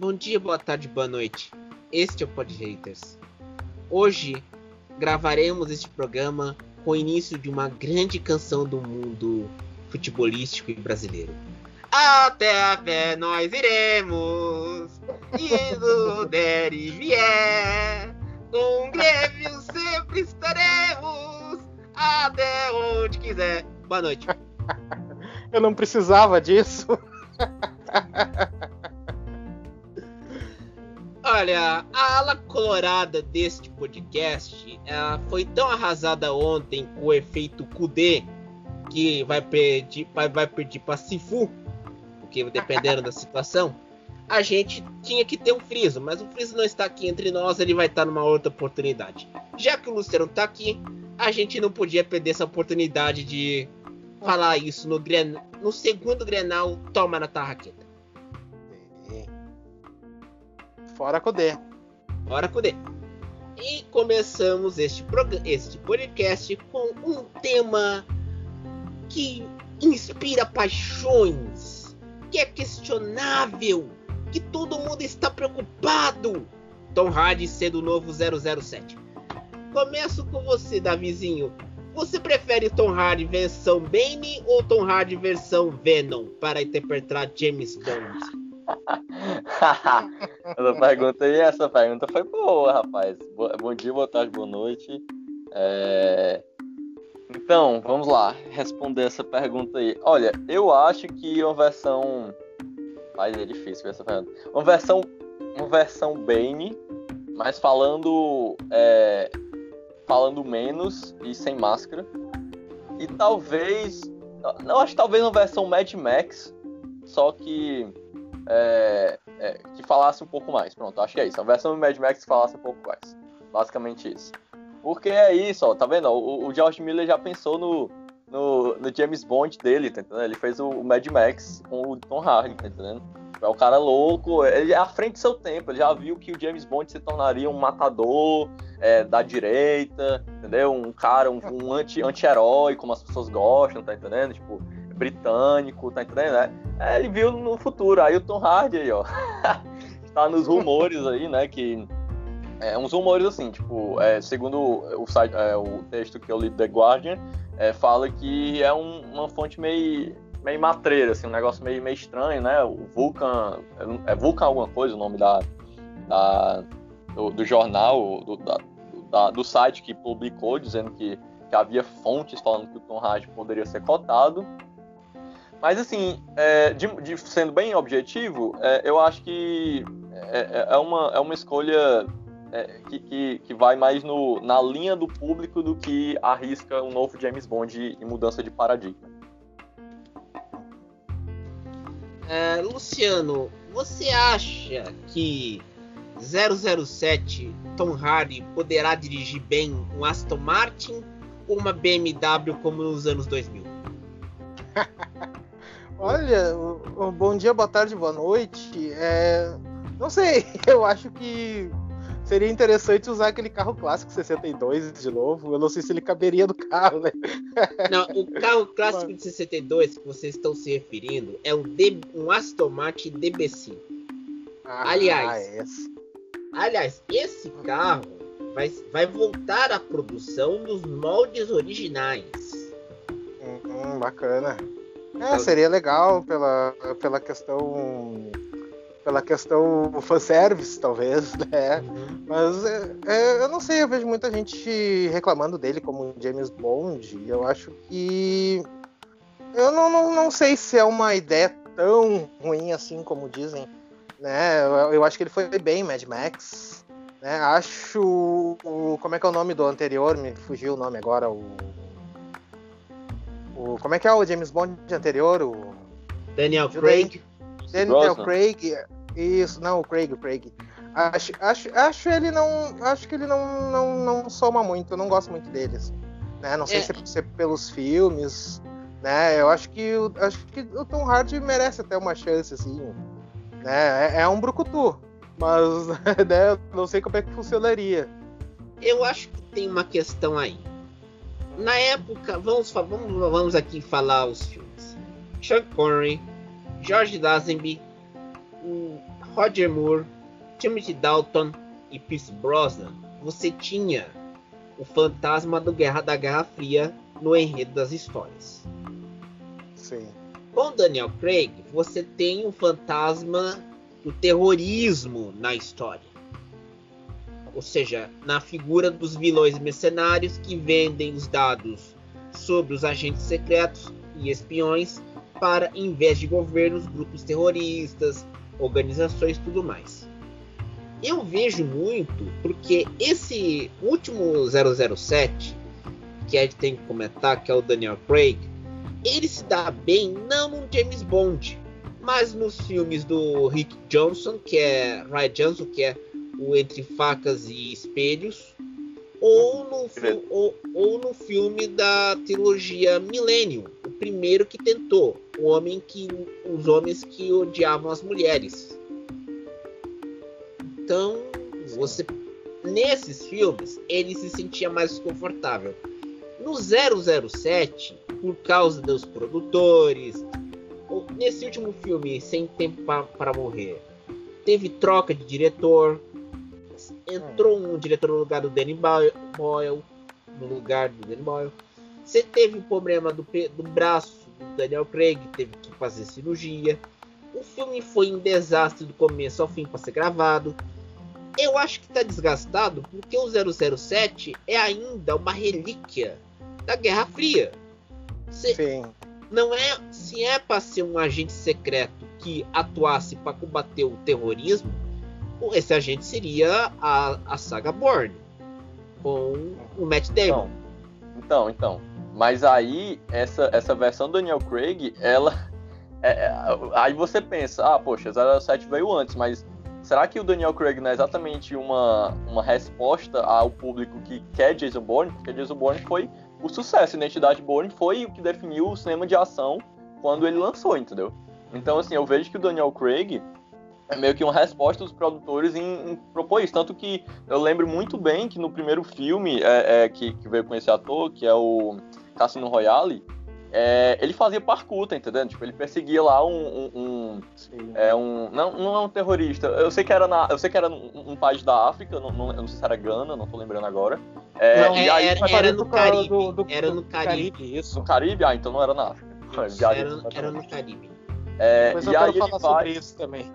Bom dia, boa tarde, boa noite. Este é o Pod Haters. Hoje gravaremos este programa com o início de uma grande canção do mundo futebolístico e brasileiro. Até a pé nós iremos, e der e vier, com o Grêmio sempre estaremos, até onde quiser. Boa noite. Eu não precisava disso. Olha, a ala colorada deste podcast foi tão arrasada ontem com o efeito Kudê que vai pedir, vai, vai pedir para Sifu, porque dependendo da situação, a gente tinha que ter um Friso, mas o Friso não está aqui entre nós, ele vai estar numa outra oportunidade. Já que o Luciano está aqui, a gente não podia perder essa oportunidade de falar isso no, no segundo Grenal, toma na tarraqueta. Fora Codê. Fora Codê. E começamos este, este podcast com um tema que inspira paixões, que é questionável, que todo mundo está preocupado. Tom Hardy sendo o novo 007. Começo com você, Davizinho. Você prefere Tom Hardy versão Bane ou Tom Hardy versão Venom para interpretar James Bond? essa pergunta aí, essa pergunta foi boa, rapaz. Bom dia, boa tarde, boa noite. É... Então, vamos lá, responder essa pergunta aí. Olha, eu acho que uma versão. Mas é difícil essa pergunta. Uma versão. Uma versão Bane, mas falando. É falando menos e sem máscara. E talvez. Não, acho que talvez uma versão Mad Max, só que. É, é, que falasse um pouco mais. Pronto, acho que é isso. A versão Mad Max que falasse um pouco mais. Basicamente isso. Porque é isso, ó, tá vendo? O, o George Miller já pensou no, no, no, James Bond dele, tá entendendo? Ele fez o, o Mad Max com o Tom Hardy, tá entendendo? É um cara louco, ele é à frente do seu tempo, ele já viu que o James Bond se tornaria um matador é, da direita, entendeu? Um cara, um, um anti, anti-herói, como as pessoas gostam, tá entendendo? Tipo, britânico, tá entendendo? É, é, ele viu no futuro, aí o Tom Hardy aí, ó, tá nos rumores aí, né, que é, uns rumores assim, tipo, é, segundo o, site, é, o texto que eu li do The Guardian, é, fala que é um, uma fonte meio meio matreira, assim, um negócio meio, meio estranho, né? O Vulcan. É Vulcan alguma coisa o nome da, da do, do, jornal, do, da, da, do site que publicou, dizendo que, que havia fontes falando que o Tom Hardy poderia ser cotado. Mas, assim, é, de, de, sendo bem objetivo, é, eu acho que é, é, é uma, é uma escolha é, que, que, que, vai mais no, na linha do público do que arrisca um novo James Bond em mudança de paradigma. É, Luciano, você acha que 007 Tom Hardy poderá dirigir bem um Aston Martin ou uma BMW como nos anos 2000? Olha, um bom dia, boa tarde, boa noite. É, não sei, eu acho que Seria interessante usar aquele carro clássico 62 de novo. Eu não sei se ele caberia no carro, né? Não, o carro clássico de 62 que vocês estão se referindo é um, D, um Aston Martin DB5. Ah, aliás, esse. aliás, esse carro vai, vai voltar à produção dos moldes originais. Hum, bacana. É, seria legal pela, pela questão pela questão fanservice, talvez, né? Mas é, é, eu não sei, eu vejo muita gente reclamando dele como James Bond. Eu acho que. Eu não, não, não sei se é uma ideia tão ruim assim como dizem. Né? Eu, eu acho que ele foi bem Mad Max. Né? Acho. O, como é que é o nome do anterior? Me fugiu o nome agora. O, o como é que é o James Bond anterior? O, Daniel Craig. Daniel Craig. Isso, não, o Craig, o Craig. Acho, acho, acho ele não. Acho que ele não, não, não soma muito, eu não gosto muito deles. Né? Não sei é. se, é, se é pelos filmes. Né? Eu acho que, acho que o Tom Hardy merece até uma chance, assim. Né? É, é um brucutu. Mas né, não sei como é que funcionaria. Eu acho que tem uma questão aí. Na época, vamos, vamos, vamos aqui falar os filmes. Sean Connery, George Lazenby, Roger Moore, Timothy Dalton e Pierce Brosnan, você tinha o fantasma do Guerra da Guerra Fria no enredo das histórias. Sim. Com Daniel Craig, você tem o fantasma do terrorismo na história. Ou seja, na figura dos vilões mercenários que vendem os dados sobre os agentes secretos e espiões para, em vez de governos, grupos terroristas, organizações tudo mais. Eu vejo muito porque esse último 007 que a gente tem que comentar, que é o Daniel Craig, ele se dá bem não no James Bond, mas nos filmes do Rick Johnson, que é Ryan Johnson, que é o Entre Facas e Espelhos, ou no, ou, ou no filme da trilogia Millennium, o primeiro que tentou, o homem que os homens que odiavam as mulheres. Então, você nesses filmes ele se sentia mais confortável. No 007, por causa dos produtores, nesse último filme, Sem Tempo para Morrer, teve troca de diretor, entrou um diretor no lugar do Danny Boyle, no lugar do Danny Boyle. Você teve o problema do, do braço do Daniel Craig, teve que fazer cirurgia. O filme foi um desastre do começo ao fim para ser gravado. Eu acho que está desgastado porque o 007 é ainda uma relíquia da Guerra Fria. Cê, Sim. Não é se é para ser um agente secreto que atuasse para combater o terrorismo, esse agente seria a, a saga Bourne com o Matt Damon. Então, então, então. Mas aí essa essa versão do Daniel Craig, ela é, é aí você pensa, ah, poxa, 07 veio antes, mas será que o Daniel Craig não é exatamente uma, uma resposta ao público que quer Jason Bourne? Porque Jason Bourne foi o sucesso, identidade Bourne foi o que definiu o cinema de ação quando ele lançou, entendeu? Então, assim, eu vejo que o Daniel Craig é meio que uma resposta dos produtores em, em, propor isso. Tanto que eu lembro muito bem que no primeiro filme é, é, que, que, veio com esse ator, que é o Cassino Royale, é, ele fazia parkour, tá entendendo? Tipo, ele perseguia lá um. um, um, é, um não, não é um terrorista. Eu sei que era, na, eu sei que era um, um país da África, não, não, eu não sei se era Gana, não tô lembrando agora. É, não, aí, era, era no Caribe. Do, do, era no Caribe. Caribe. Isso. No Caribe? Ah, então não era na África. Era, era no Caribe. É, Mas eu e quero aí falar vai... sobre isso também.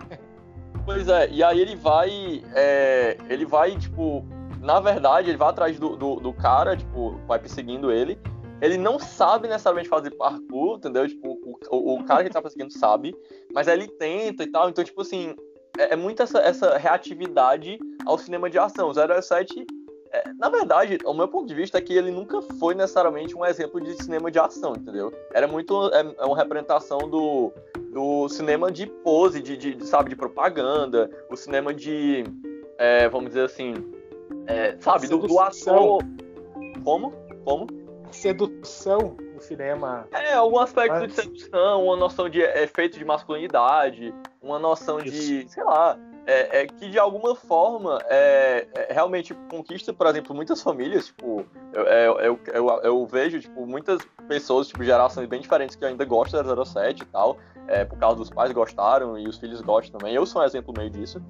Pois é, e aí ele vai. É, ele vai, tipo. Na verdade, ele vai atrás do, do, do, cara, tipo, vai perseguindo ele. Ele não sabe necessariamente fazer parkour, entendeu? Tipo, o, o, cara que ele tá perseguindo sabe, mas ele tenta e tal. Então, tipo assim, é, é muito essa, essa reatividade ao cinema de ação. O 007 é, na verdade, o meu ponto de vista é que ele nunca foi necessariamente um exemplo de cinema de ação, entendeu? Era muito é, é uma representação do, do cinema de pose, de, de, de sabe, de propaganda, o cinema de, é, vamos dizer assim, é, sabe, do, do ator. Como? Como? Sedução no cinema. É, algum aspecto Mas... de sedução, uma noção de efeito de masculinidade, uma noção Isso. de, sei lá, é, é, que de alguma forma é, é, realmente conquista, por exemplo, muitas famílias. Tipo, eu, é, eu, eu, eu, vejo tipo, muitas pessoas, tipo, gerações bem diferentes que ainda gostam da 07 e tal, é, por causa dos pais gostaram e os filhos gostam também. Eu sou um exemplo meio disso.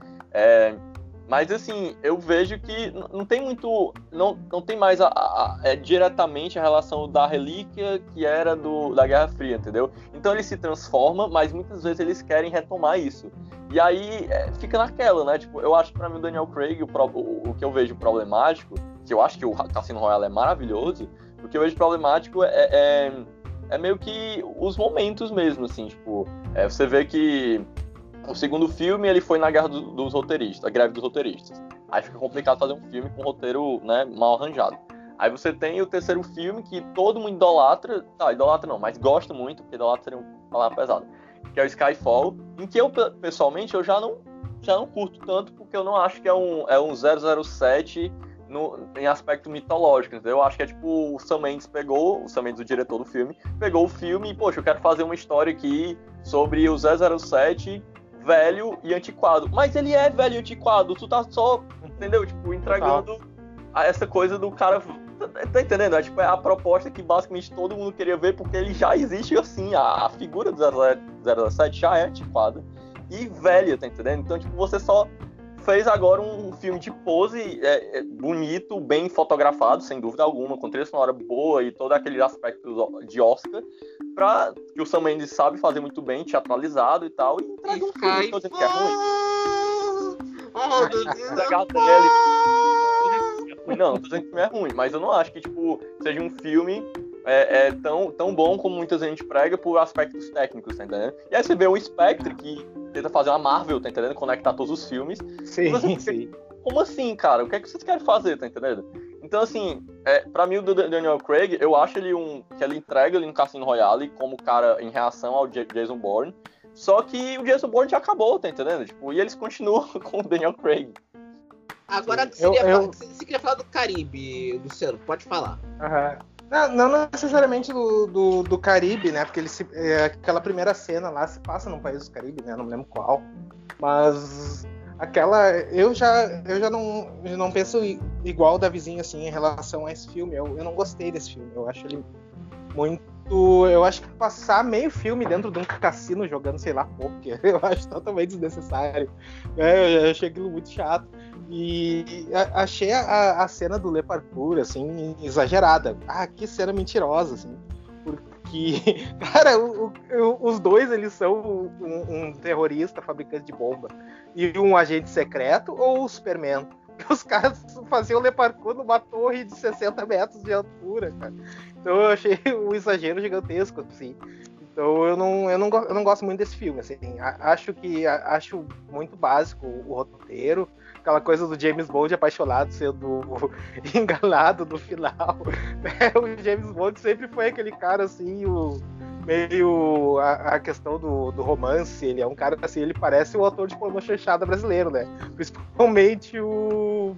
Mas assim, eu vejo que não tem muito. Não, não tem mais a, a, é, diretamente a relação da relíquia que era do, da Guerra Fria, entendeu? Então ele se transforma, mas muitas vezes eles querem retomar isso. E aí é, fica naquela, né? Tipo, eu acho que pra mim o Daniel Craig, o, o, o, que eu vejo problemático, que eu acho que o Cassino Royale é maravilhoso, o que eu vejo problemático é, é, é meio que os momentos mesmo, assim, tipo, é, você vê que o segundo filme ele foi na guerra do, dos roteiristas, a greve dos roteiristas. Aí fica complicado fazer um filme com um roteiro né, mal arranjado. Aí você tem o terceiro filme que todo mundo idolatra, tá, idolatra não, mas gosta muito, porque idolatra seria uma palavra pesada, que é o Skyfall, em que eu, pessoalmente, eu já não, já não curto tanto, porque eu não acho que é um, é um 007 no, em aspecto mitológico, entendeu? Eu acho que é tipo, o Sam Mendes pegou, o Sam Mendes, o diretor do filme, pegou o filme e, poxa, eu quero fazer uma história aqui sobre o 007 velho e antiquado. Mas ele é velho e antiquado, tu tá só, entendeu? Tipo, entregando essa coisa do cara. Tá entendendo? É, tipo, é a proposta que basicamente todo mundo queria ver, porque ele já existe assim, a, a figura do 007 já é antiquada. e velha, tá entendendo? Então, tipo, você só fez agora um filme de pose é, é, bonito, bem fotografado, sem dúvida alguma, com trilha sonora boa e todo aquele aspecto de Oscar, pra, que o Sam Mendes sabe fazer muito bem, teatralizado e tal, e entrega um filme que é ruim. Oh, Deus Não, tô dizendo que o filme é ruim, mas eu não acho que, tipo, seja um filme é, é, tão, tão bom como muita gente prega por aspectos técnicos, tá entendendo? E aí você vê o Spectre, que tenta fazer uma Marvel, tá entendendo? Conectar todos os filmes. Sim, você, sim. Como assim, cara? O que é que vocês querem fazer, tá entendendo? Então, assim, é, pra mim, o Daniel Craig, eu acho ele um. que ele entrega ele no Cassino Royale como cara em reação ao Jason Bourne. Só que o Jason Bourne já acabou, tá entendendo? Tipo, e eles continuam com o Daniel Craig. Agora, seria, eu, eu... você queria falar do Caribe, Luciano, pode falar. Aham. Uhum. Não, não necessariamente do, do, do, Caribe, né? Porque ele se, é, aquela primeira cena lá se passa num país do Caribe, né? Não me lembro qual. Mas aquela. Eu já, eu já não, eu não penso igual da vizinha assim em relação a esse filme. Eu, eu não gostei desse filme. Eu acho ele muito. Eu acho que passar meio filme dentro de um cassino jogando, sei lá, poker, eu acho totalmente desnecessário. É, eu achei aquilo muito chato. E achei a, a cena do Le Parkour, assim, exagerada. Ah, que cena mentirosa, assim. Porque, cara, o, o, os dois, eles são um, um, terrorista, fabricante de bomba, e um agente secreto, ou o Superman? Os caras faziam Le Parkour numa torre de 60 metros de altura, cara. Então eu achei um exagero gigantesco, assim. Então eu não, eu não, eu não gosto muito desse filme, assim. Acho que acho muito básico o roteiro aquela coisa do James Bond apaixonado sendo enganado no final. O James Bond sempre foi aquele cara assim, o meio a, a questão do, do, romance. Ele é um cara assim, ele parece o autor de pornô chanchada brasileiro, né? Principalmente o,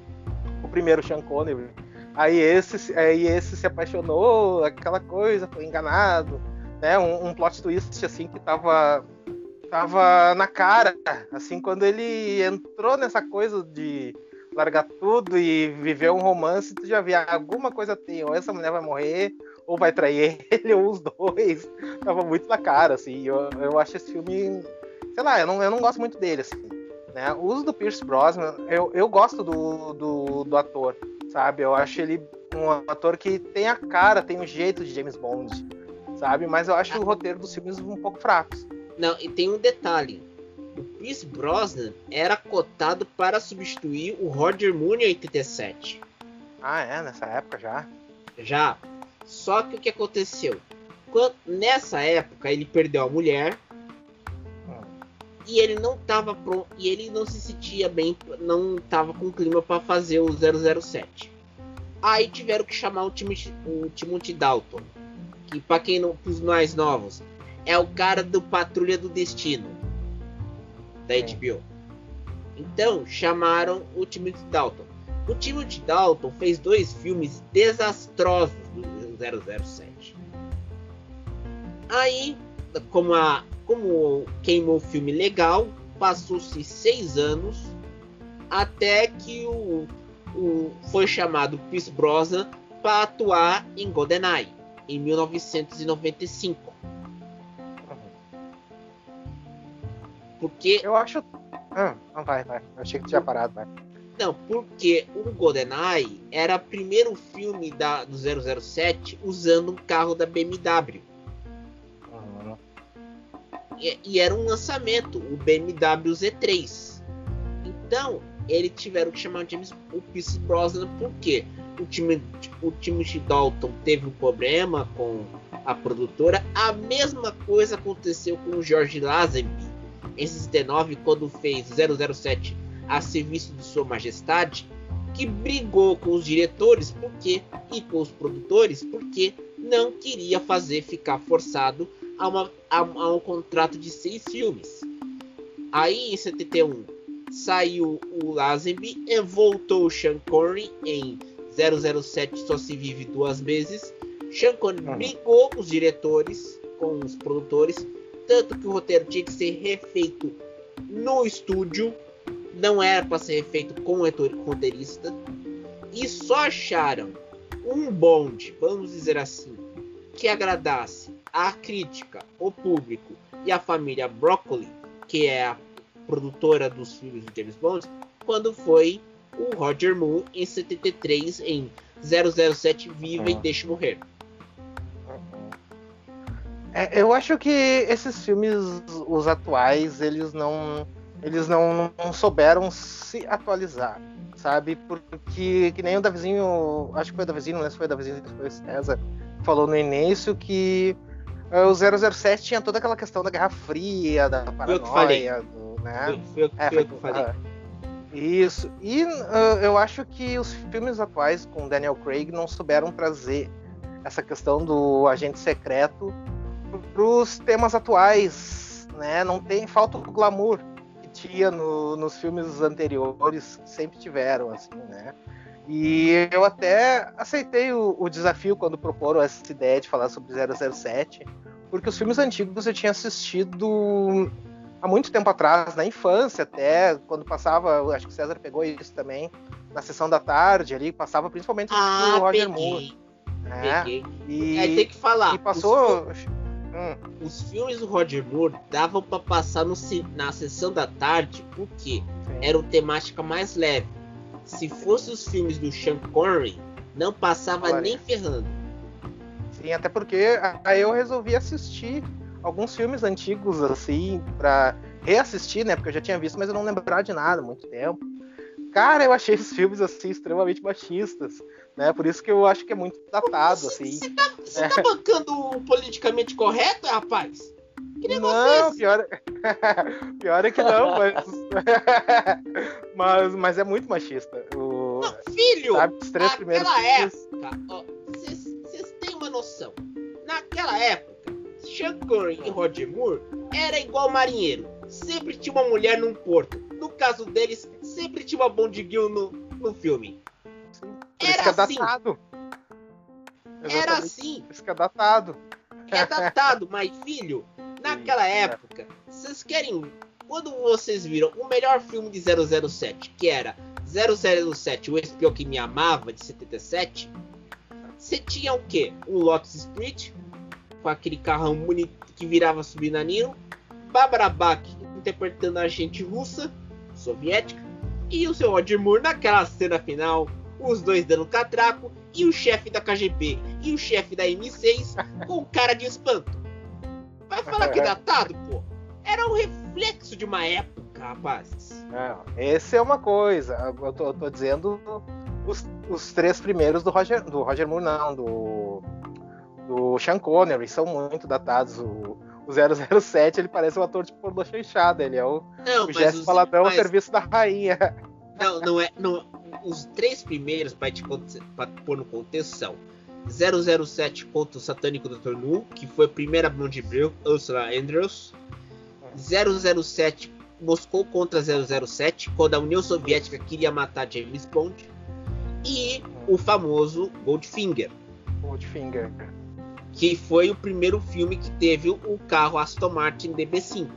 o primeiro Sean Connery. Aí esse, aí esse se apaixonou, aquela coisa, foi enganado, né? Um, um plot twist assim que tava tava na cara, assim, quando ele entrou nessa coisa de largar tudo e viver um romance, tu já via alguma coisa tem, ou essa mulher vai morrer, ou vai trair ele, ou os dois. Tava muito na cara, assim. Eu, eu acho esse filme, sei lá, eu não, eu não gosto muito dele, assim. Né? O uso do Pierce Brosnan, eu, eu gosto do, do, do ator, sabe? Eu acho ele um ator que tem a cara, tem o jeito de James Bond, sabe? Mas eu acho o roteiro dos filmes um pouco fracos. Não, e tem um detalhe. O Pierce Brosnan era cotado para substituir o Roger Moore em 87. Ah, é? Nessa época já? Já. Só que o que aconteceu? Quando, nessa época ele perdeu a mulher. Hum. E ele não estava pronto. E ele não se sentia bem. Não estava com clima para fazer o 007. Aí tiveram que chamar o, Timothy, o Timothy Dalton. Que para quem não. Os mais novos é o cara do Patrulha do Destino da é. HBO. Então chamaram o Timothy Dalton. O Timothy Dalton fez dois filmes desastrosos do 007. Aí, como, a, como queimou o filme legal, passou-se seis anos até que o, o foi chamado Pierce Brosnan para atuar em GoldenEye em 1995. Porque. Eu acho. Ah, não vai, vai. Eu achei que tinha parado, vai. Não, porque o GoldenEye era o primeiro filme da, do 007 usando um carro da BMW. Uhum. E, e, era um lançamento, o BMW Z3. Então, eles tiveram que chamar o James o Pierce Brosnan porque o time o Timothy Dalton teve um problema com a produtora. A mesma coisa aconteceu com o George Lazenby em 69, quando fez 007 a serviço de Sua Majestade, que brigou com os diretores porque e com os produtores porque não queria fazer ficar forçado a, uma, a, a um contrato de seis filmes. Aí em 71 saiu o Lazenby e voltou o Sean Connery em 007 Só Se Vive Duas Vezes. Sean Connery brigou com os diretores, com os produtores tanto que o roteiro tinha que ser refeito no estúdio, não era para ser refeito com o roteirista, e só acharam um bonde, vamos dizer assim, que agradasse a crítica, o público e a família Broccoli, que é a, produtora dos filmes do James Bond, quando foi o Roger Moore em 73 em 007 Viva uhum. e Deixe Morrer. É, eu acho que esses filmes, os atuais, eles não, eles não, não souberam se atualizar, sabe? Porque que nem o Davizinho, acho que foi o Davizinho, não sei se foi o Davizinho, foi o César, falou no início que uh, o 007 tinha toda aquela questão da Guerra Fria, da paranoia, do, né? Foi, foi, é, foi, foi, eu falei. Isso. E uh, eu acho que os filmes atuais com Daniel Craig não souberam trazer essa questão do agente secreto para os temas atuais, né? Não tem falta o glamour que tinha no, nos filmes anteriores, sempre tiveram assim, né? E eu até aceitei o, o desafio quando proporam essa ideia de falar sobre 007, porque os filmes antigos eu tinha assistido há muito tempo atrás, na infância até, quando passava, acho que o César pegou isso também, na sessão da tarde ali, passava principalmente ah, o Roger peguei, Moore. Né? Peguei. E, Aí tem que falar. E passou. Os, hum. os filmes do Roger Moore davam para passar no, na sessão da tarde, porque Sim. era uma temática mais leve. Se fosse os filmes do Sean Connery, não passava Olha. nem ferrando. Sim, até porque aí eu resolvi assistir alguns filmes antigos, assim, pra reassistir, né? Porque eu já tinha visto, mas eu não lembrava de nada há muito tempo. Cara, eu achei esses filmes, assim, extremamente machistas, né? Por isso que eu acho que é muito datado, você, assim. Você tá, você é. tá bancando o politicamente correto, rapaz? Que não, pior, pior é que não, mas... mas, mas é muito machista. O... Não, filho, sabe, os três primeiros época, vocês têm uma noção. Naquela época, Sean Connery e Roger Moore era igual marinheiro. Sempre tinha uma mulher num porto. No caso deles, sempre tinha uma Bond Girl no, no filme. Era assim. Datado. Era assim. Isso que é datado. É datado, mas filho, naquela Sim, época, é. vocês querem. Quando vocês viram o melhor filme de 007, que era 007, O Espião que Me Amava, de 77, você tinha o quê? O Lotus Street, com aquele carrão bonito que virava submarino, Barbara Bach interpretando a agente russa, soviética, e o seu Roger Moore naquela cena final, os dois dando catraco, e o chefe da KGB e o chefe da M6 com cara de espanto. Vai falar que é datado, pô? Era um reflexo de uma época, rapazes. Não, esse é uma coisa. Eu tô, eu tô dizendo os, os, três primeiros do Roger, do Roger Moore, não, do do Sean Connery são muito datados. O, o 007 ele parece um ator de pornô chanchada, ele é o, não, o Jesse Paladão mas... serviço da rainha. Não, não é. Não, os três primeiros, para te pra pôr no contexto, são 007 contra o Satânico Dr. Nu, que foi a primeira Bond Brew, Ursula Andrews. 007 Moscou contra 007, quando a União Soviética queria matar James Bond. E o famoso Goldfinger. Goldfinger que foi o primeiro filme que teve o carro Aston Martin DB5.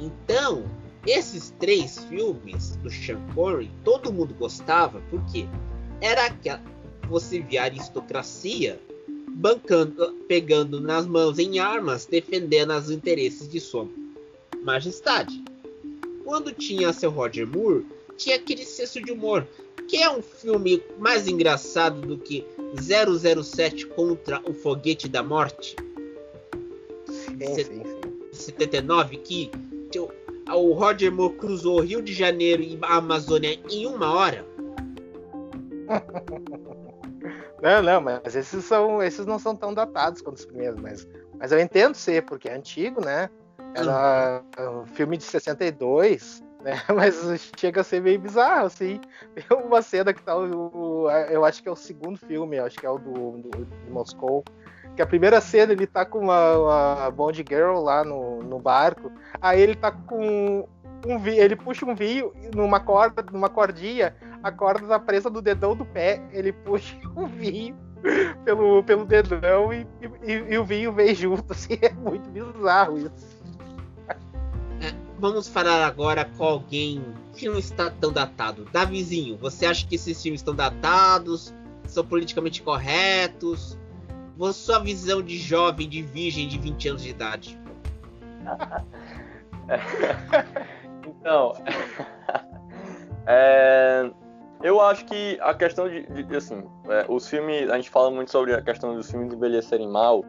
Então, esses três filmes do Sean Connery, todo mundo gostava, porque era aquela você via a aristocracia bancando, pegando nas mãos em armas, defendendo os interesses de sua majestade. Quando tinha seu Roger Moore, tinha aquele senso de humor que é um filme mais engraçado do que 007 contra o Foguete da Morte? Sim, sim, sim. 79, que o Roger Moore cruzou Rio de Janeiro e a Amazônia em uma hora? Não, não, mas esses são, esses não são tão datados quanto os primeiros, mas, mas eu entendo ser, porque é antigo, né? Era uhum. um filme de 62, né? Mas chega a ser meio bizarro, assim. Tem uma cena que tá o, eu acho que é o segundo filme, acho que é o do, do de Moscou. Que a primeira cena ele tá com uma, uma Bond Girl lá no, no barco. Aí ele tá com um ele puxa um vinho numa corda, numa cordinha, a corda tá presa no dedão do pé, ele puxa o vinho pelo, pelo dedão e, e, e o vinho vem junto, assim, é muito bizarro isso vamos falar agora com alguém que não está tão datado. Davizinho, você acha que esses filmes estão datados? São politicamente corretos? Sua visão de jovem, de virgem de 20 anos de idade? então, é, eu acho que a questão de, de assim, é, os filmes, a gente fala muito sobre a questão dos filmes envelhecerem mal.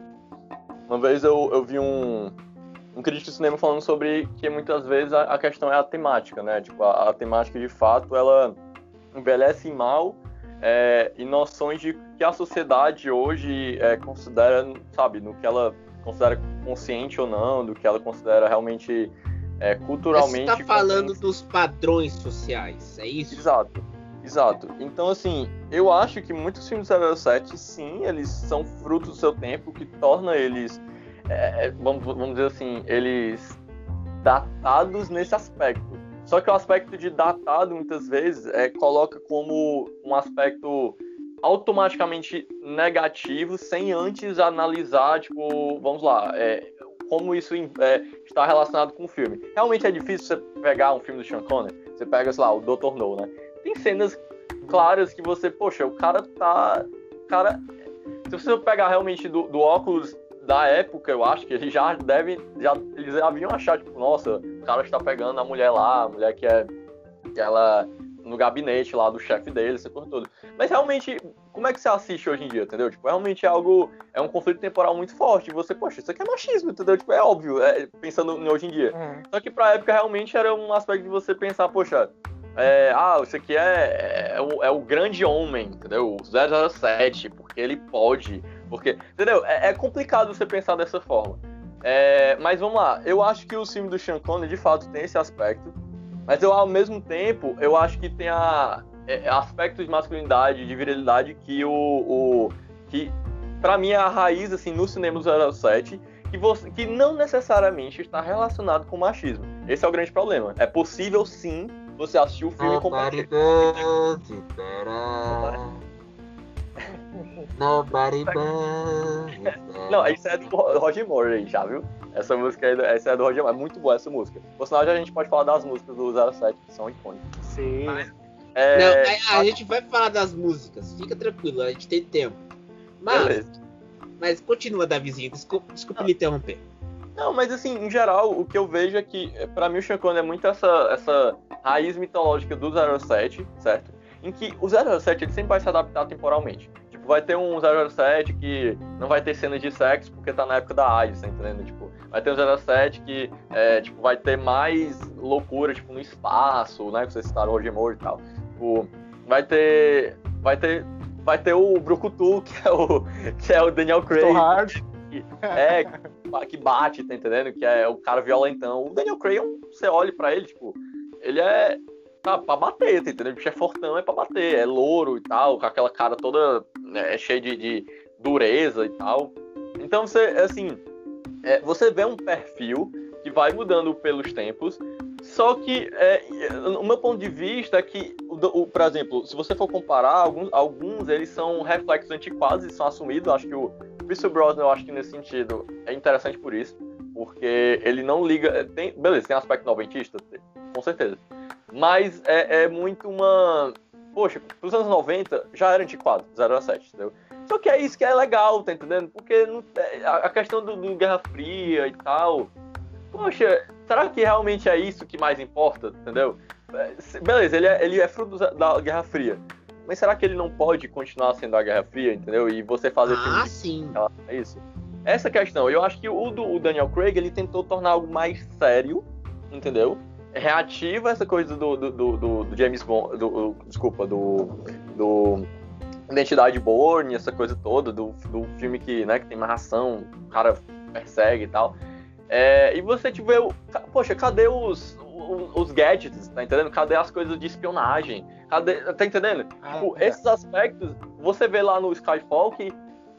Uma vez eu, eu vi um, um crítico de cinema falando sobre que muitas vezes a, a questão é a temática, né? Tipo, a, a, temática de fato ela envelhece mal é, e noções de que a sociedade hoje é, considera, sabe, no que ela considera consciente ou não, do que ela considera realmente é, culturalmente. Você está falando dos padrões sociais, é isso? Exato. Exato. Então, assim, eu acho que muitos filmes 07, sim, eles são frutos do seu tempo, que torna eles, é, vamos, vamos dizer assim, eles datados nesse aspecto. Só que o aspecto de datado, muitas vezes, é, coloca como um aspecto automaticamente negativo, sem antes analisar, tipo, vamos lá, é, como isso é, está relacionado com o filme. Realmente é difícil você pegar um filme do Sean Connery, você pega, sei lá, o Dr. No, né? tem cenas claras que você, poxa, o cara tá. Cara, se você pegar realmente do, do óculos da época, eu acho que eles já devem. Já, eles já haviam achar, tipo, nossa, o cara está pegando a mulher lá, a mulher que é. Que ela. No gabinete lá do chefe dele, essa coisa toda. Mas realmente, como é que você assiste hoje em dia, entendeu? Tipo, realmente é algo. É um conflito temporal muito forte. Você, poxa, isso aqui é machismo, entendeu? Tipo, é óbvio, é, pensando hoje em dia. Uhum. Só que pra época realmente era um aspecto de você pensar, poxa, é, ah, isso aqui é, é, o, é o grande homem, entendeu? O 007, porque ele pode, porque, entendeu? É, é complicado você pensar dessa forma. É, mas vamos lá, eu acho que o filme do Sean Connery de fato tem esse aspecto, mas eu ao mesmo tempo eu acho que tem a, é, aspectos de masculinidade, de virilidade que o, o que para mim é a raiz assim no cinema do 07 que, você, que não necessariamente está relacionado com machismo. Esse é o grande problema. É possível sim você assistiu o filme com Nobody Nobody Não, isso é do Roger Moore já, viu? Essa música aí, essa é do Roger Moore. É muito boa essa música. Por sinal, já a gente pode falar das músicas do 07, que são icônicas. Sim. Mas, é... Não, a, a, gente vai falar das músicas. Fica tranquilo, a gente tem tempo. Mas, Beleza. mas continua, Davizinho. Desculpa, desculpa lhe interromper. Não, mas assim, em geral, o que eu vejo é que, para mim, o Connery é muito essa, essa raiz mitológica do 07, certo? Em que o 07 ele sempre vai se adaptar temporalmente. Vai ter um 07 que não vai ter cenas de sexo porque tá na época da AIDS, tá entendendo? Tipo, vai ter um 07 que é, tipo, vai ter mais loucura, tipo, no espaço, né? Que vocês citaram o Roger e tal. Tipo, vai ter. Vai ter. Vai ter o Brucutu, que é o, que é o Daniel Craig. Que, é, que bate, tá entendendo? Que é o cara violentão. O Daniel Craig, você olha para ele, tipo, ele é tá, pra bater, tá entendendo? O bicho é fortão, é pra bater, é louro e tal, com aquela cara toda né, cheia de, de, dureza e tal. Então você, assim, é, você vê um perfil que vai mudando pelos tempos, só que é, o meu ponto de vista é que, o, o, por exemplo, se você for comparar, alguns, alguns eles são reflexos antiquados e são assumidos, acho que o Pierce Brosnan, eu acho que nesse sentido é interessante por isso, porque ele não liga. Tem, beleza, tem aspecto noventista, com certeza. Mas é, é muito uma. Poxa, pros anos 90 já era antiquado, 0 a 7, entendeu? Só que é isso que é legal, tá entendendo? Porque não, é, a questão do, do Guerra Fria e tal. Poxa, será que realmente é isso que mais importa, entendeu? É, beleza, ele é, ele é fruto da Guerra Fria. Mas será que ele não pode continuar sendo a Guerra Fria, entendeu? E você fazer ah, sim. É isso. Essa questão, eu acho que o do o Daniel Craig ele tentou tornar algo mais sério, entendeu? Reativa essa coisa do, do, do, do James Bond, do, desculpa, do, do Identidade Borne, essa coisa toda, do, do filme que, né, que tem narração, o cara persegue e tal. É, e você tipo, vê, poxa, cadê os, os, os, gadgets, tá entendendo? Cadê as coisas de espionagem? Cadê, tá entendendo? Ah, tipo, é. esses aspectos, você vê lá no Skyfall que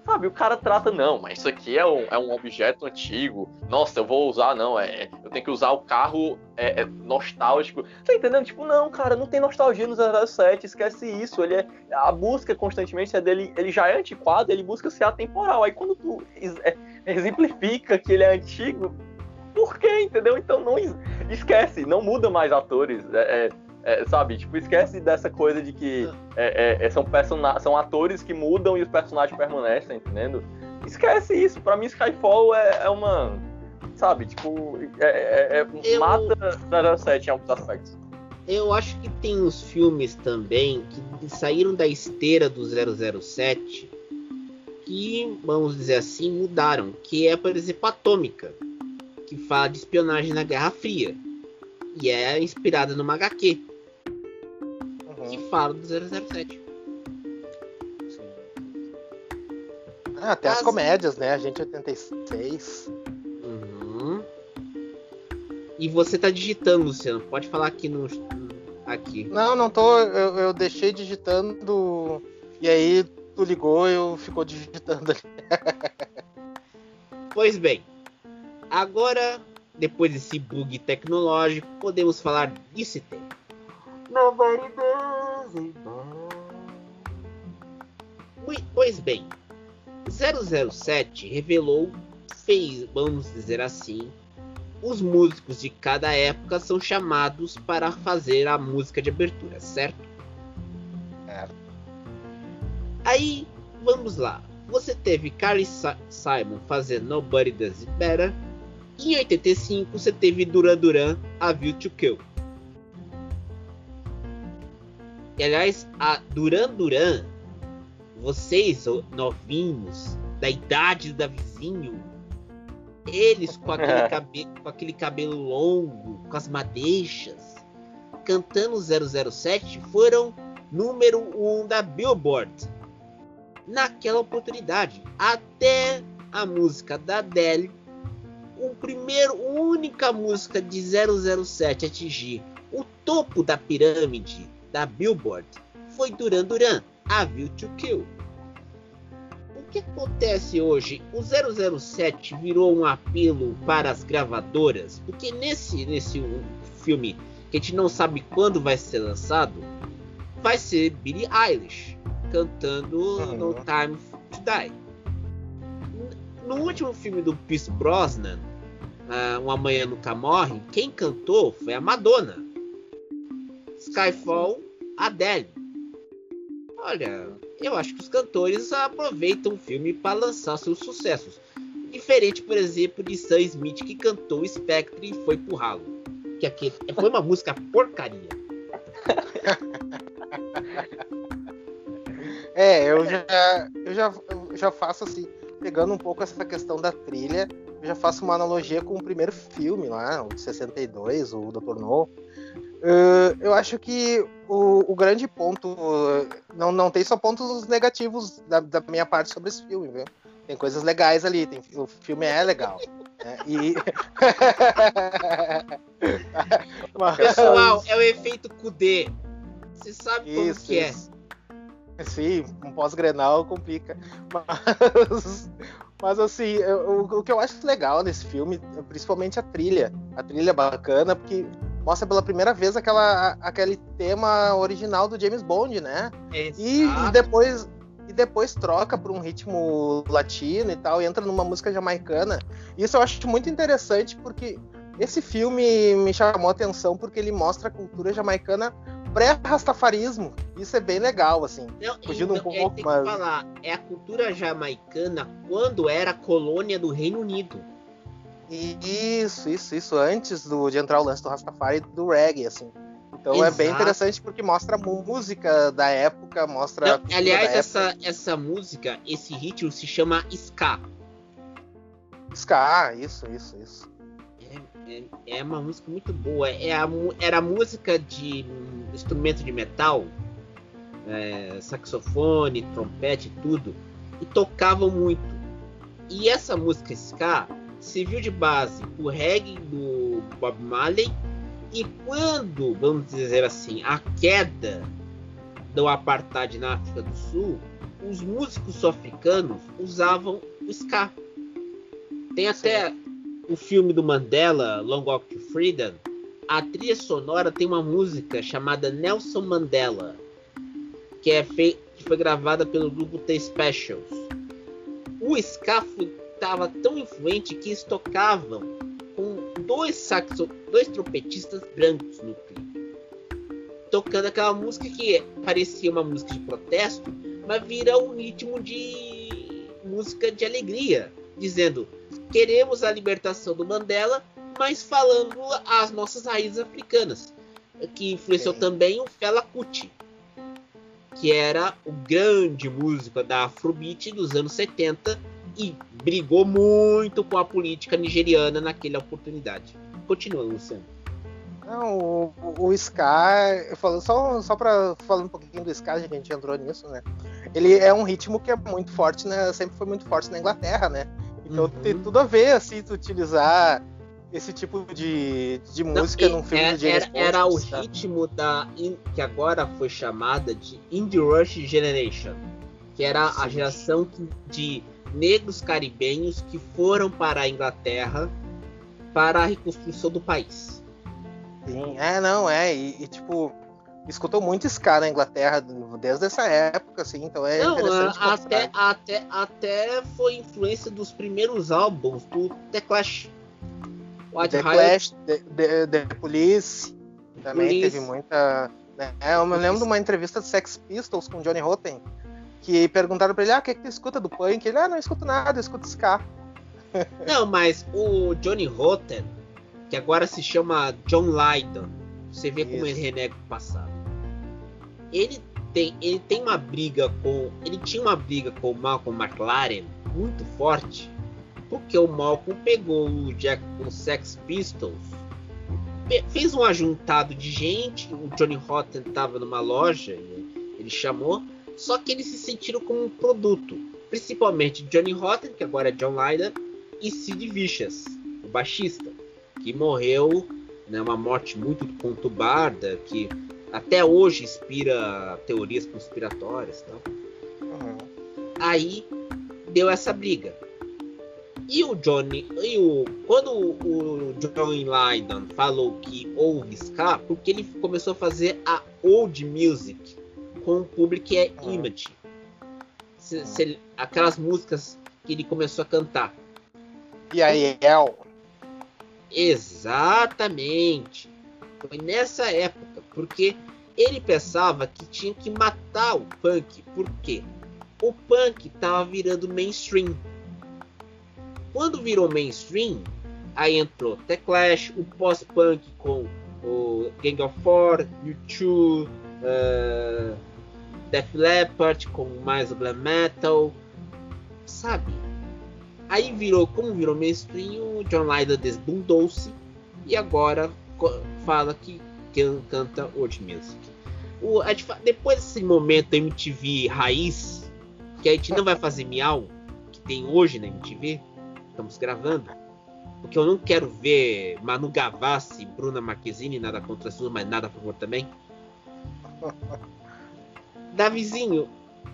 Sabe, o cara trata, não, mas isso aqui é um, é um objeto antigo. Nossa, eu vou usar, não, é. Eu tenho que usar o carro é, é nostálgico. Tá entendendo? Tipo, não, cara, não tem nostalgia no 007, esquece isso. Ele é. A busca constantemente é dele. Ele já é antiquado, ele busca ser atemporal. Aí quando tu é, exemplifica que ele é antigo, por quê? Entendeu? Então não esquece, não muda mais atores. É, é é, sabe? Tipo, esquece dessa coisa de que é, é, é são, são atores que mudam e os personagens permanecem, tá entendendo? Esquece isso. Pra mim, Skyfall é, é uma. sabe? Tipo, é, é, é Eu- mata 07 em alguns aspectos. Eu acho que tem uns filmes também que saíram da esteira do 007 que, vamos dizer assim, mudaram. Que é, por exemplo, Atômica, que fala de espionagem na Guerra Fria. E é inspirada numa HQ que Uhum, fala do 007. sim. Ah, até as As- comédias, né? Agente 86. Uhum. E você tá digitando, Luciano. Pode falar aqui no. Aqui. Não, não tô. Eu, eu deixei digitando. E aí tu ligou eu ficou digitando ali. Pois bem, agora, depois desse bug tecnológico, podemos falar desse tema. Nobody does Mui- Pois bem, 007 revelou, fez, vamos dizer assim, os músicos de cada época são chamados para fazer a música de abertura, certo? Certo. Aí, vamos lá. Você teve Carly Sa- Simon fazendo Nobody Does It Better. Em 85, você teve Duran Duran, A View to Kill. E, aliás, a Duran Duran, vocês novinhos, da idade da vizinho, eles com aquele, cabe- com aquele cabelo longo, com as madeixas, cantando 007, foram número 1 um da Billboard naquela oportunidade. Até a música da Adele, o primeiro, única música de 007 a atingir o topo da pirâmide da Billboard foi Duran Duran, A View to Kill. O que acontece hoje? O 007 virou um apelo para as gravadoras, porque nesse, nesse filme que a gente não sabe quando vai ser lançado, vai ser Billie Eilish cantando. No Time to Die. No último filme do Pierce Brosnan, ah, Um Amanhã Nunca Morre, quem cantou foi a Madonna. Skyfall, Adele. Olha, eu acho que os cantores aproveitam o filme para lançar seus sucessos. Diferente, por exemplo, de Sam Smith que cantou Spectre e foi pro ralo. Que aqui foi uma música porcaria. É, eu já, eu já, eu já faço assim, pegando um pouco essa questão da trilha, eu já faço uma analogia com o primeiro filme lá, o de 62, o Dr. No. Uh, eu acho que o, o grande ponto. Não, não tem só pontos negativos da, da minha parte sobre esse filme, viu? Tem coisas legais ali, tem, o filme é legal. né? E. Mas- Pessoal, é o efeito Kudê. Você sabe como Isso, que é. isso. Sim, um pós-grenal complica. Mas, mas assim, eu- o, o que eu acho legal nesse filme, principalmente a trilha. A trilha é bacana, porque mostra pela primeira vez aquela, aquele tema original do James Bond, né? E, e depois e depois troca para um ritmo latino e tal, e entra numa música jamaicana. Isso eu acho muito interessante porque esse filme me chamou a atenção porque ele mostra a cultura jamaicana pré-rastafarismo. Isso é bem legal, assim. Não, Fugindo um então, é, pouco, tem mas- falar, é a cultura jamaicana quando era colônia do Reino Unido. Isso, isso, isso, antes do, de entrar o lance do Rastafari e do reggae, assim. Então é bem Exato. interessante porque mostra a música da época, mostra. Não, aliás, essa, essa música, esse ritmo se chama ska. época. Ska, isso, isso, isso. É, é- é uma música muito boa. É a era música de instrumento de metal, é, saxofone, trompete, tudo, e tocavam muito. E essa música ska serviu de base o reggae do Bob Marley. E quando, vamos dizer assim, a queda do apartheid na África do Sul, os músicos sul-africanos usavam o ska. Tem até o filme do Mandela, Long Walk to Freedom, a trilha sonora tem uma música chamada Nelson Mandela, que, é que foi gravada pelo grupo The Specials. O ska estava tão influente que eles tocavam com dois saxo, dois trompetistas brancos no clipe, tocando aquela música que parecia uma música de protesto, mas vira um ritmo de música de alegria, dizendo queremos a libertação do Mandela, mas falando as nossas raízes africanas, que influenciou Sim. também o Fela Kuti, que era o grande músico da Afrobeat dos anos 70 e brigou muito com a política nigeriana naquela oportunidade. Continua, Luciano. Não, o, o, Ska, falando, só, só para falar um pouquinho do Ska, já que a gente entrou nisso, né? Ele é um ritmo que é muito forte, né? Sempre foi muito forte na Inglaterra, né? Então uhum. tem tudo a ver, assim, tu utilizar esse tipo de, de música Não, num filme é, do James Era, era o tá? ritmo da que agora foi chamada de Indie Rush Generation, que era a geração de negros caribenhos que foram para a Inglaterra para a reconstrução do país. Sim, é, não, é, e, e tipo, escutou muito ska na Inglaterra desde essa época, assim, então é não, interessante. Até, até, até foi influência dos primeiros álbuns do The Clash. The Clash, The, The, The Police, também Police. teve muita. Né? Eu me lembro de uma entrevista do Sex Pistols com Johnny Rotten, que perguntaram pra ele, ah, o que, é que tu escuta do punk? Ele, ah, não escuto nada, eu escuto ska. Não, mas o Johnny Rotten, que agora se chama John Lydon, você vê Isso. como ele renega o passado. Ele tem, ele tem uma briga com. Ele tinha uma briga com o Malcolm McLaren muito forte. Porque o Malcolm pegou o Jack com Sex Pistols, fez um ajuntado de gente. O Johnny Rotten estava numa loja, ele chamou, só que eles se sentiram como um produto. Principalmente Johnny Rotten, que agora é John Lydon, e Sid Vicious, o baixista, que morreu, né, uma morte muito conturbada, que até hoje inspira teorias conspiratórias. Tal. Uhum. Aí deu essa briga. E o Johnny, e o, quando o John Lydon falou que ouve ska, porque ele começou a fazer a old music com o público é uhum. image. Se, se, aquelas músicas que ele começou a cantar. E aí, El? Exatamente. Foi nessa época, porque ele pensava que tinha que matar o punk, porque o punk estava virando mainstream. Quando virou mainstream, aí entrou The Clash, o pós-punk com o Gang of Four, U2, uh, Def Leppard com mais glam metal, sabe? Aí virou, como virou mainstream, o John Lydon desbundou-se e agora fala que, que canta old music. O, depois desse momento MTV raiz, que a gente não vai fazer miau, que tem hoje na MTV, estamos gravando, porque eu não quero ver Manu Gavassi, Bruna Marquezine, nada contra a mas nada a favor também. Davizinho,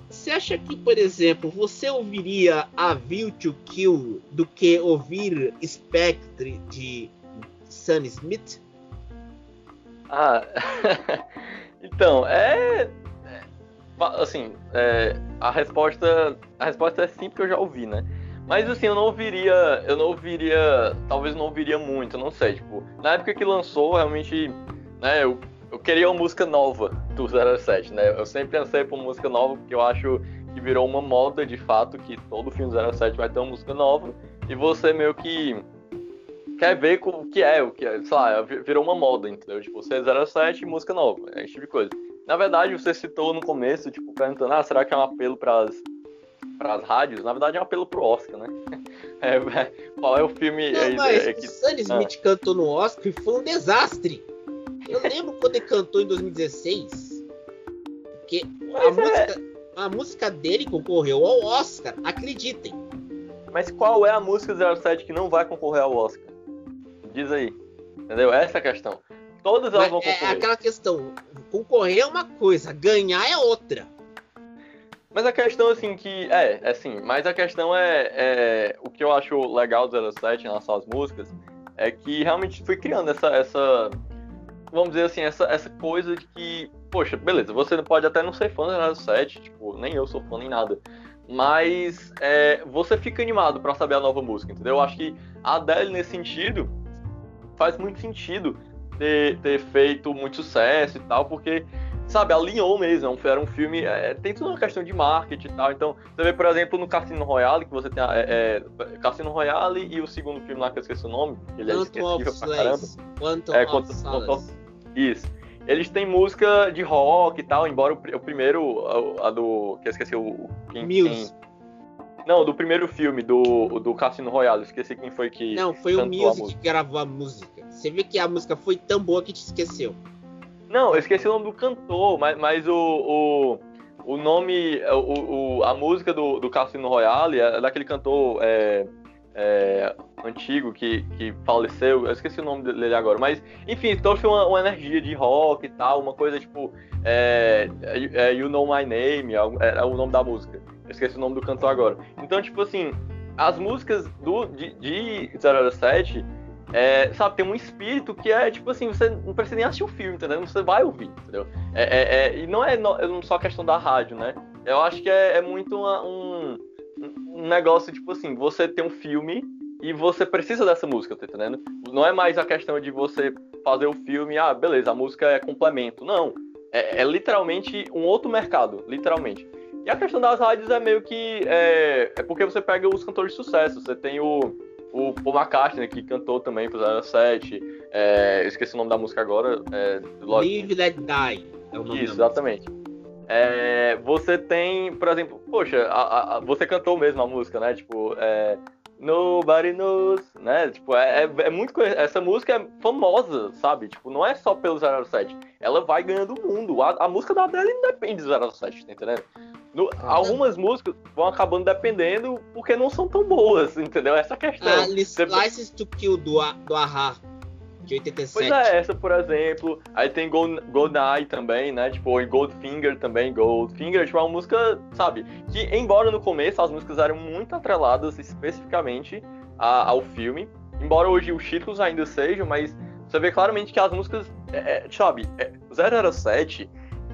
você acha que, por exemplo, você ouviria a View to Kill do que ouvir Spectre de Sam Smith? Ah, então, é, é. Assim, é, a resposta. A resposta é sim, porque eu já ouvi, né? Mas assim, eu não ouviria. Eu não ouviria. Talvez não ouviria muito, não sei. Tipo, na época que lançou, realmente. Né, eu eu queria uma música nova do 07, né? Eu sempre pensei por música nova, porque eu acho que virou uma moda de fato, que todo filme 07 vai ter uma música nova, e você meio que quer ver o que é, o que é, sei lá, virou uma moda, entendeu? Tipo, você é 07 música nova, é esse tipo de coisa. Na verdade, você citou no começo, tipo, perguntando, ah, será que é um apelo para as rádios? Na verdade, é um apelo pro Oscar, né? É, qual é o filme... Não, é, mas é, que... Sam Smith ah. cantou no Oscar e foi um desastre. Eu lembro quando ele cantou em 2016. Porque a, é... música, a música dele concorreu ao Oscar, acreditem. Mas qual é a música 07 que não vai concorrer ao Oscar? Diz aí. Entendeu? Essa é a questão. Todas elas Mas vão é concorrer. É aquela questão. Concorrer é uma coisa, ganhar é outra. Mas a questão, assim, que. É, é assim, mas a questão é, é. O que eu acho legal do 07 em relação às músicas é que realmente foi criando essa, essa vamos dizer assim, essa, essa coisa de que, poxa, beleza, você pode até não ser fã do 07, tipo, nem eu sou fã nem nada. Mas é, você fica animado para saber a nova música, entendeu? Eu acho que a Adele, nesse sentido, faz muito sentido ter, ter feito muito sucesso e tal, porque sabe, alinhou mesmo. Era um filme. É, tem tudo uma questão de marketing e tal. Então, você vê, por exemplo, no Cassino Royale, que você tem é, é, Cassino Royale e o segundo filme lá que eu esqueci o nome. Ele é esquecível pra caramba. Quantum é, of Isso. Eles têm música de rock e tal, embora o, o primeiro, a, a, do. que eu esqueci o. Quem, Muse. Quem, não, do primeiro filme, do, do Cassino Royale. Esqueci quem foi que. Não, foi o Muse que gravou a música. Você vê que a música foi tão boa que te esqueceu. Não, eu esqueci o nome do cantor, mas, mas o, o, o nome. O, o, a música do, do Cassino Royale é daquele cantor é, é, antigo que, que faleceu. Eu esqueci o nome dele agora. Mas, enfim, trouxe uma, uma energia de rock e tal, uma coisa tipo. É, é, you Know My Name, era o nome da música. Eu esqueci o nome do cantor agora. Então, tipo assim, as músicas do, de, de 007, é, sabe, tem um espírito que é, tipo assim, você não precisa nem assistir o filme, entendeu? Você vai ouvir, entendeu? É, é, é e não é, não é só questão da rádio, né? Eu acho que é, é muito uma, um, um negócio, tipo assim, você tem um filme e você precisa dessa música, tá entendendo? Não é mais a questão de você fazer o filme, ah, beleza, a música é complemento. Não. É, é literalmente um outro mercado, literalmente. E a questão das rádios é meio que. É, é porque você pega os cantores de sucesso. Você tem o, o Paul McCartney, que cantou também pro 07. É, esqueci o nome da música agora. É, Live Let Die. É o nome Isso, exatamente. É, você tem, por exemplo, poxa, a, a, você cantou mesmo a música, né? Tipo, é, Nobody Knows, né? Tipo, é, é, é, muito. Essa música é famosa, sabe? Tipo, não é só pelo 07. Ela vai ganhando o mundo. A, a música da Adele não depende do 07, tá entendendo? No, algumas músicas vão acabando dependendo porque não são tão boas, entendeu? Essa questão. A Você... License to Kill do, do Ahá, de 87. Pois é, essa, por exemplo. Aí tem Gold, Gold Eye também, né? Tipo, e Goldfinger também. Goldfinger, tipo, é uma música, sabe? Que, embora no começo as músicas eram muito atreladas especificamente a, ao filme, embora hoje os títulos ainda sejam, mas você vê claramente que as músicas, é, é, sabe? É, 007,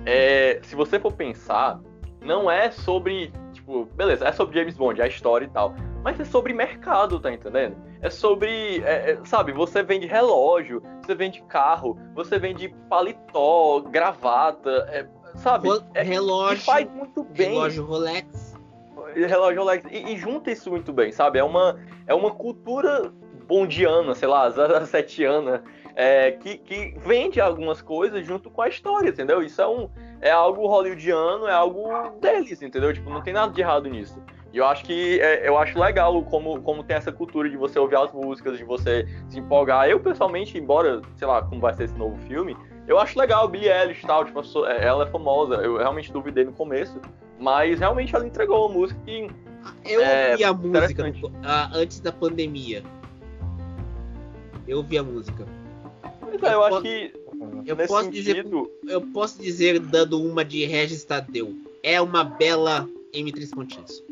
é, se você for pensar não é sobre, tipo, beleza, é sobre James Bond, a história e tal, mas é sobre mercado, tá entendendo? É sobre, é, é, sabe, você vende relógio, você vende carro, você vende paletó, gravata, é, sabe? É, relógio. faz muito bem. Relógio Rolex. Relógio Rolex. E, e, junta isso muito bem, sabe? É uma, é uma cultura bondiana, sei lá, 07ana, é, que, que vende algumas coisas junto com a história, entendeu? Isso é um é algo hollywoodiano, é algo deles, entendeu? Tipo, não tem nada de errado nisso. E eu acho que é, eu acho legal como, como tem essa cultura de você ouvir as músicas, de você se empolgar. Eu, pessoalmente, embora, sei lá, como vai ser esse novo filme, eu acho legal Billie Eilish tal, tipo, ela é famosa. Eu realmente duvidei no começo, mas realmente ela entregou uma música que. Eu é, ouvi a música no, uh, antes da pandemia. Eu ouvi a música. Mas é, eu, eu acho que eu posso sentido... dizer, eu posso dizer dando uma de Regis Tadeu. É uma bela M3 pontinhos.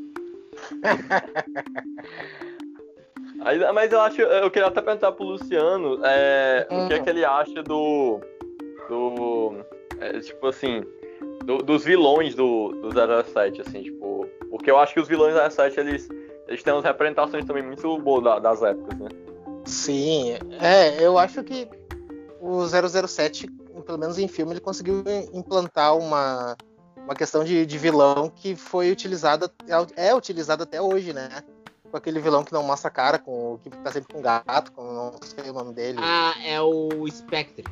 Mas eu acho, eu queria até perguntar pro Luciano é, uhum. o que é que ele acha do. do. É, tipo assim. Do, dos vilões do, do 007, assim, tipo. Porque eu acho que os vilões do 007 eles, eles têm umas representações também muito boas das épocas, né? Sim, é, eu acho que o 007, pelo menos em filme, ele conseguiu implantar uma, uma questão de, de vilão que foi utilizada, é, é utilizada até hoje, né? Com aquele vilão que não mostra a cara, com, que tá sempre com gato, com não sei o nome dele. Ah, é o Spectre.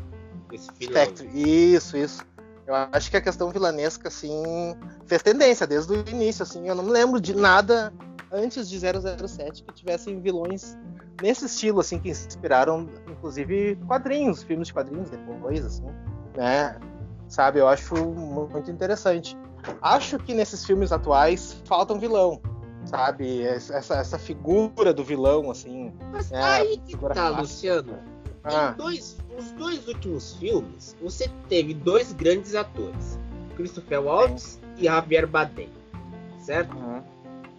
Spectre, isso, isso. Eu acho que a questão vilanesca, assim, fez tendência desde o início, assim. Eu não me lembro de nada antes de 007 que tivessem vilões nesse estilo, assim, que inspiraram, inclusive, quadrinhos, filmes de quadrinhos depois, assim, né? Sabe, eu acho muito interessante. Acho que nesses filmes atuais falta um vilão, sabe? Essa, essa figura do vilão, assim. Mas é, aí que tá, clássica. Luciano. Ah. Dois, os dois últimos filmes, você teve dois grandes atores, Christopher Waltz Sim. e Javier Bardem, certo? Uhum.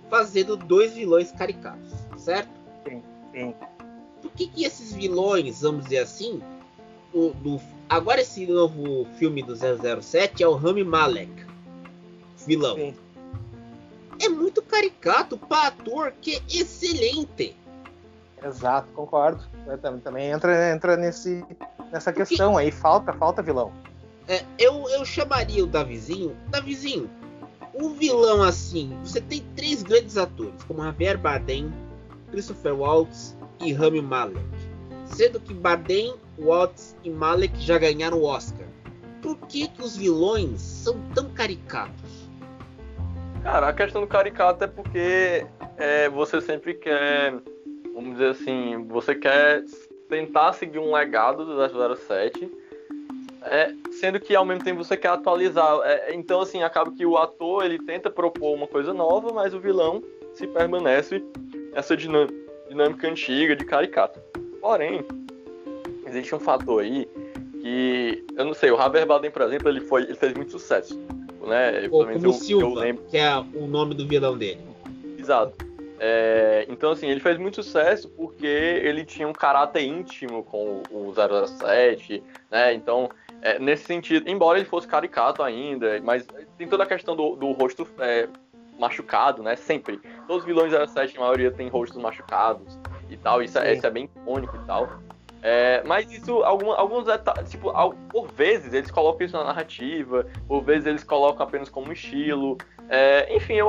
Fazendo dois vilões caricatos, certo? Sim. Por que, que esses vilões, vamos dizer assim, do, do, agora esse novo filme do 007 é o Rami Malek, vilão. Sim. É muito caricato para ator que é excelente. Exato, concordo. Também, também entra, entra nesse, nessa questão aí. Falta, falta vilão. É, eu, eu chamaria o Davizinho. Davizinho, um vilão assim. Você tem três grandes atores, como Javier Bardem, Christopher Waltz e Rami Malek. Sendo que Bardem, Waltz e Malek já ganharam o Oscar. Por que, que os vilões são tão caricatos? Cara, a questão do caricato é porque é, você sempre quer, vamos dizer assim, você quer tentar seguir um legado do 007 é, sendo que ao mesmo tempo você quer atualizar. É, então, assim, acaba que o ator ele tenta propor uma coisa nova, mas o vilão se permanece essa dinâmica antiga de caricato. Porém, existe um fator aí que, eu não sei, o Javier Bardem, por exemplo, ele, foi, ele fez muito sucesso. Né? Ou como eu, Silva, eu que é o nome do vilão dele. Exato. É, então, assim, ele fez muito sucesso porque ele tinha um caráter íntimo com o 007, né? Então, é, nesse sentido, embora ele fosse caricato ainda, mas tem toda a questão do, do rosto é, machucado, né? Sempre. Todos os vilões 07, a maioria tem rostos machucados e tal. Isso, é, isso é bem icônico e tal. É, mas isso, algum, alguns detalhes, tipo, por vezes eles colocam isso na narrativa, por vezes eles colocam apenas como estilo. É, enfim, eu,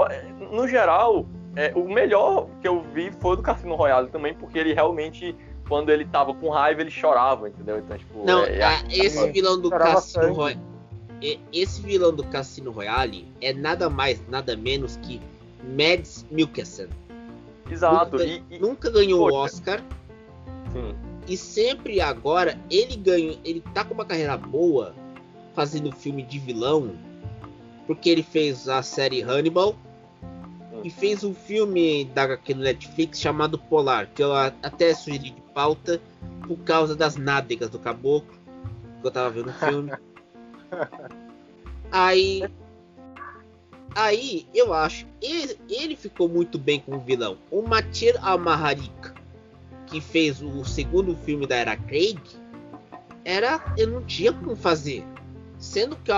no geral, é, o melhor que eu vi foi do Cassino Royale também, porque ele realmente quando ele tava com raiva, ele chorava, entendeu? Então, tipo. Não, é, é, esse vilão do Cassino Royale. Esse vilão do Cassino Royale é nada mais, nada menos que Mads Mikkelsen. Exato. Nunca, e, e... nunca ganhou o Oscar. Sim. E sempre agora ele ganha. Ele tá com uma carreira boa fazendo filme de vilão. Porque ele fez a série Hannibal e fez um filme da aqui no Netflix chamado Polar, que eu até sugeri de pauta por causa das nádegas do caboclo, que eu tava vendo o filme. aí aí eu acho ele, ele ficou muito bem com o vilão. O Matir Almaharik, que fez o segundo filme da era Craig, era eu não tinha como fazer. Sendo que o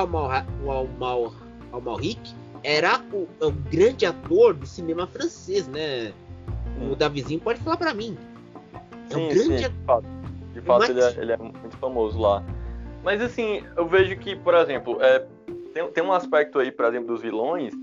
Almalric era o, é o, grande ator do cinema francês, né? O Davizinho pode falar para mim. É sim, um grande sim, de fato. De fato ele, é, ele, é, muito famoso lá. Mas assim, eu vejo que, por exemplo, é, tem, tem um aspecto aí, por exemplo, dos vilões.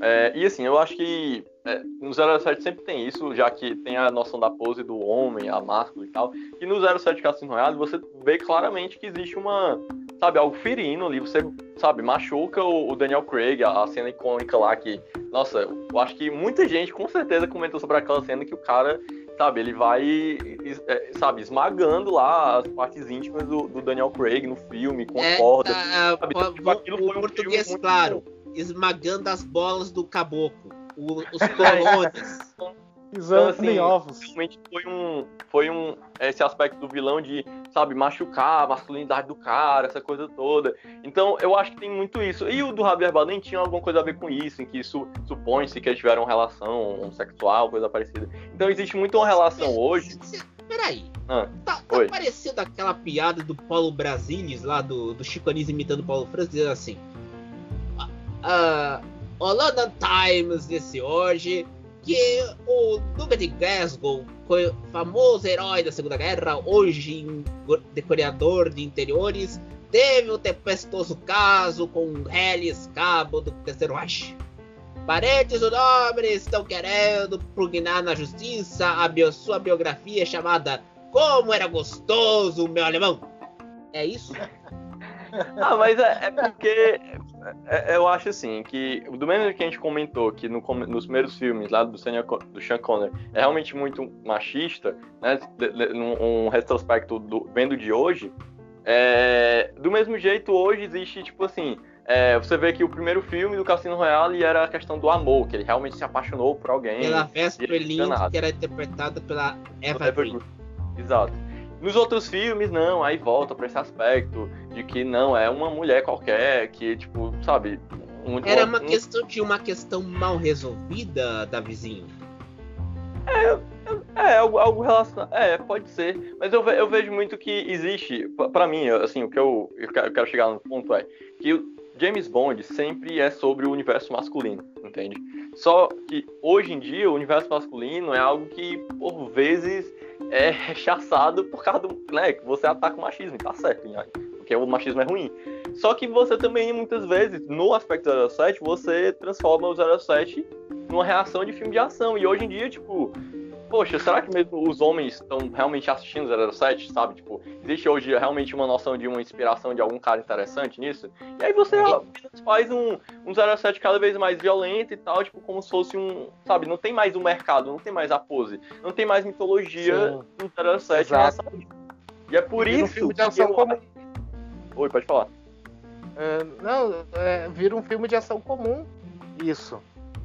É, e assim, eu acho que é, no 07 sempre tem isso, já que tem a noção da pose do homem, a máscara e tal. E no 07 Cassino Royale você vê claramente que existe uma, sabe, algo ferindo ali. Você, sabe, machuca o, o Daniel Craig, a, a, cena icônica lá que, nossa, eu acho que muita gente com certeza comentou sobre aquela cena que o cara, sabe, ele vai, é, sabe, esmagando lá as partes íntimas do, do Daniel Craig no filme, com é, cordas. Tá, sabe? Então, tipo, aquilo o, foi um português, claro, esmagando as bolas do caboclo, o, os colones. Pisando então, assim, ovos. Realmente foi um, foi um. Esse aspecto do vilão de, sabe, machucar a masculinidade do cara, essa coisa toda. Então, eu acho que tem muito isso. E o do Javier Bardem tinha alguma coisa a ver com isso, em que isso supõe-se que eles tiveram relação sexual, coisa parecida. Então, existe muito uma relação hoje. Peraí. Ah, tá, tá parecendo aquela piada do Paulo Brasilis, lá do, do Chico Anísio imitando o Paulo Francis, dizendo assim. O London Times disse hoje que o Duque de Glasgow, famoso herói da Segunda Guerra, hoje decorador de interiores, teve um tempestuoso caso com Helles Cabo do Terceiro Reich. Parentes do nobre estão querendo pugnar na justiça a bio, sua biografia chamada Como Era Gostoso Meu Alemão. É isso? ah, mas é, é porque eu acho assim, que do mesmo que a gente comentou que no, nos primeiros filmes lá do, Sean, do Sean Connery é realmente muito machista, né? Um, um retrospecto do, vendo de hoje, é, do mesmo jeito hoje existe, tipo assim, é, você vê que o primeiro filme do Cassino Royale era a questão do amor, que ele realmente se apaixonou por alguém. Pela Vesper que era interpretada pela Eva Green. Exato. Nos outros filmes, não, aí volta para esse aspecto de que não, é uma mulher qualquer, que, tipo, sabe. Um, Era uma um... questão de uma questão mal resolvida da vizinha. É, é, é algo, algo relacionado. É, pode ser. Mas eu, eu vejo muito que existe, para mim, assim, o que eu, eu quero chegar no ponto é que o James Bond sempre é sobre o universo masculino, entende? Só que hoje em dia o universo masculino é algo que, por vezes, é rechaçado por causa do. Né, que você ataca o machismo, tá certo, porque o machismo é ruim. Só que você também, muitas vezes, no aspecto 07, você transforma o 07 numa reação de filme de ação. E hoje em dia, tipo, poxa, será que mesmo os homens estão realmente assistindo 007, sabe? Tipo, existe hoje realmente uma noção de uma inspiração de algum cara interessante nisso? E aí você faz um, um 07 cada vez mais violento e tal, tipo, como se fosse um, sabe? Não tem mais o um mercado, não tem mais a pose, não tem mais mitologia no 07 E é por vira isso um filme de ação eu... comum. Oi, pode falar. É, não, é, vira um filme de ação comum, isso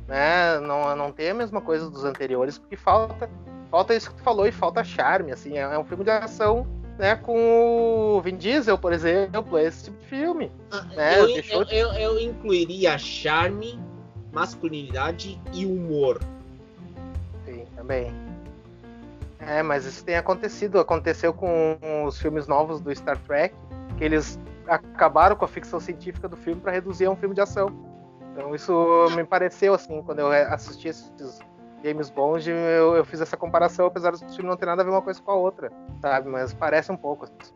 né? Não, não tem a mesma coisa dos anteriores, porque falta, falta isso que tu falou e falta charme, assim. É, é um filme de ação, né? Com o Vin Diesel, por exemplo, é esse tipo de filme. Ah, né? eu, eu, eu, eu incluiria charme, masculinidade e humor. Sim, também. É, mas isso tem acontecido. Aconteceu com os filmes novos do Star Trek, que eles acabaram com a ficção científica do filme para reduzir a um filme de ação. Então isso me pareceu assim, quando eu assisti esses James Bond, eu, eu fiz essa comparação, apesar do filme não ter nada a ver uma coisa com a outra, sabe? Mas parece um pouco. Assim.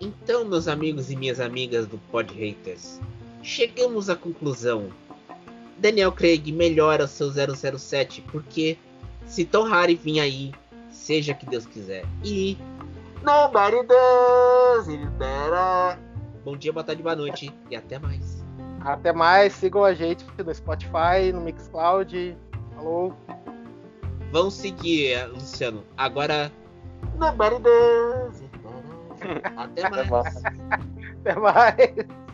Então, meus amigos e minhas amigas do Pod Haters, chegamos à conclusão. Daniel Craig melhora o seu 007, porque se Tom Hardy vir aí, seja que Deus quiser. E nobody does it better. Bom dia, boa tarde, boa noite e até mais. Até mais, sigam a gente no Spotify, no Mixcloud. Falou. Vão seguir, Luciano. Agora. Does. Até mais. Até mais.